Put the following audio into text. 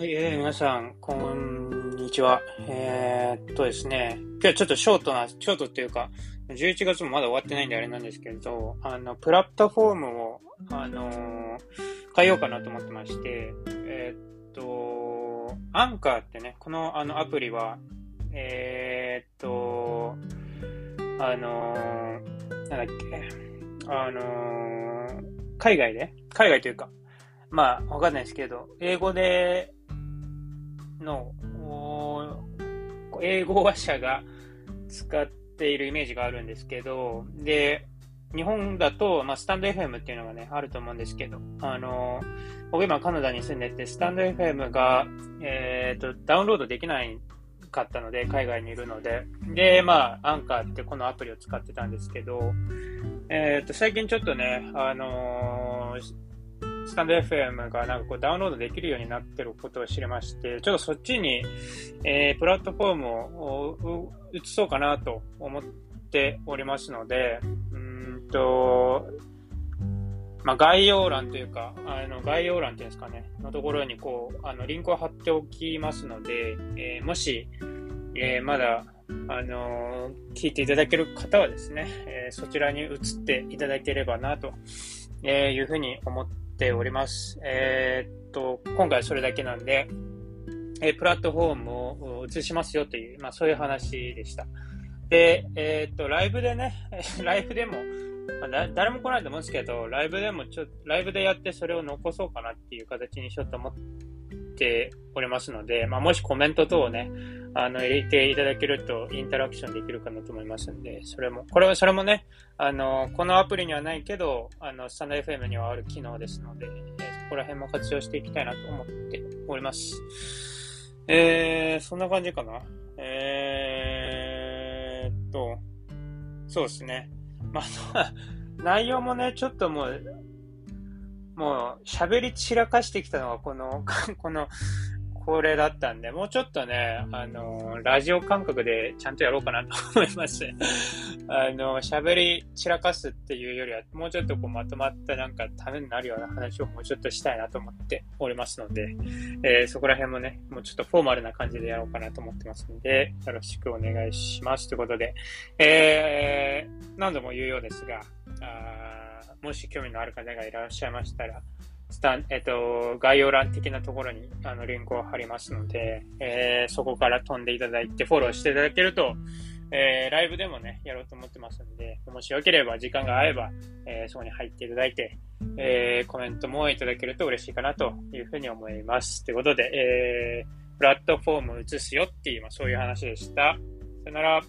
はい皆さん、こんにちは。えー、っとですね、今日ちょっとショートな、ショートっていうか、11月もまだ終わってないんであれなんですけれど、あの、プラットフォームを、あのー、変えようかなと思ってまして、えー、っと、アンカーってね、このあのアプリは、えー、っと、あのー、なんだっけ、あの、海外で？海外というか、まあ、わかんないですけど、英語での、英語話者が使っているイメージがあるんですけど、で、日本だと、まあ、スタンド FM っていうのがね、あると思うんですけど、あの、僕今カナダに住んでて、スタンド FM が、えっ、ー、と、ダウンロードできないかったので、海外にいるので、で、まあ、アンカーってこのアプリを使ってたんですけど、えっ、ー、と、最近ちょっとね、あのースタンド FM がなんかこうダウンロードできるようになってることを知りまして、ちょっとそっちに、えー、プラットフォームを移そうかなと思っておりますので、うんと、まあ、概要欄というか、あの概要欄っていうんですかね、のところにこう、あのリンクを貼っておきますので、えー、もし、えー、まだ、あのー、聞いていただける方はですね、えそちらに移っていただければなと、いうふうに思ってております。えー、っと、今回はそれだけなんで、えプラットフォームを移しますよという、まあそういう話でした。で、えー、っと、ライブでね、ライブでも、まあ、誰も来ないと思うんですけど、ライブでもちょ、ライブでやってそれを残そうかなっていう形にしようと思っておりますので、まあもしコメント等をね、あの、入れていただけるとインタラクションできるかなと思いますんで、それも、これは、それもね、あの、このアプリにはないけど、あの、スタンド FM にはある機能ですので、そこら辺も活用していきたいなと思っております。えー、そんな感じかな。えーっと、そうですね。まあ、内容もね、ちょっともう、もう喋り散らかしてきたのがこの、このこれだったんで、もうちょっとね、あの、ラジオ感覚でちゃんとやろうかなと思います。あの、喋り散らかすっていうよりは、もうちょっとこうまとまったなんかためになるような話をもうちょっとしたいなと思っておりますので、えー、そこら辺もね、もうちょっとフォーマルな感じでやろうかなと思ってますので、よろしくお願いします。ということで、えー、何度も言うようですが、もし興味のある方がいらっしゃいましたら、スタン、えっと、概要欄的なところにあのリンクを貼りますので、えー、そこから飛んでいただいてフォローしていただけると、えー、ライブでもね、やろうと思ってますので、もしよければ時間が合えば、えー、そこに入っていただいて、え、コメントもいただけると嬉しいかなというふうに思います。ということで、え、プラットフォームを移すよっていう、まあ、そういう話でした。さよなら。